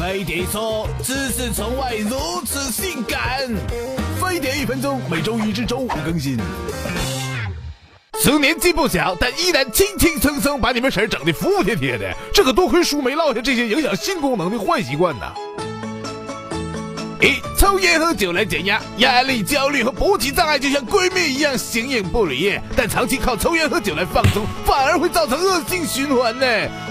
飞碟说：“知识从外如此性感。”飞碟一分钟，每周一至周五更新。虽年纪不小，但依然轻轻松松把你们婶儿整的服服帖帖的，这可多亏叔没落下这些影响性功能的坏习惯呢。一抽烟喝酒来减压，压力、焦虑和勃起障碍就像闺蜜一样形影不离。但长期靠抽烟喝酒来放松，反而会造成恶性循环呢。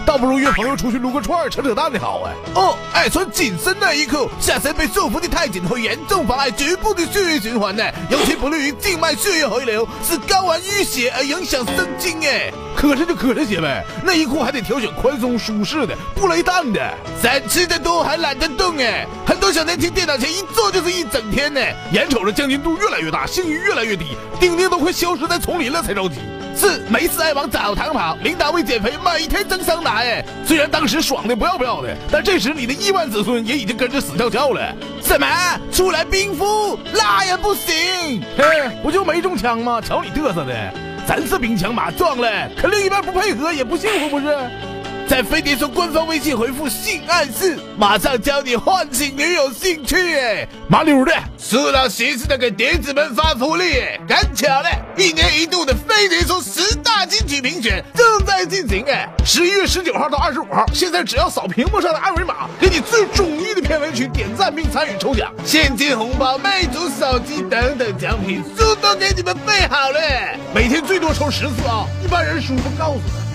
倒不如约朋友出去撸个串扯扯淡的好啊。哦，爱穿紧身内衣裤，下身被束缚的太紧会严重妨碍局部的血液循环呢，尤其不利于静脉血液回流，使睾丸淤血而影响生精哎。磕碜就磕碜些呗，内衣裤还得挑选宽松舒适的，不勒蛋的。三吃的多还懒得动哎，很多小年轻电脑前一坐就是一整天呢，眼瞅着将军度越来越大，性欲越来越低，丁丁都快消失在丛林了才着急。四没事爱往澡堂跑，领导为减肥每天蒸桑拿哎，虽然当时爽的不要不要的，但这时你的亿万子孙也已经跟着死翘翘了。什么？出来冰敷？那也不行，嘿，不就没中枪吗？瞧你嘚瑟的。咱是兵强马壮了，可另一半不配合也不幸福，不是？在飞碟说官方微信回复性暗示，马上教你唤醒女友兴趣，哎，麻溜的，苏老寻思的给碟子们发福利，赶巧了，一年一度的飞碟说十大金曲评选正在进行，哎，十一月十九号到二十五号，现在只要扫屏幕上的二维码，给你最中意的片尾曲点赞并参与抽奖，现金红包、魅族手机等等奖品，书都给你们备好了，每天最多抽十次啊，一般人数不告诉他。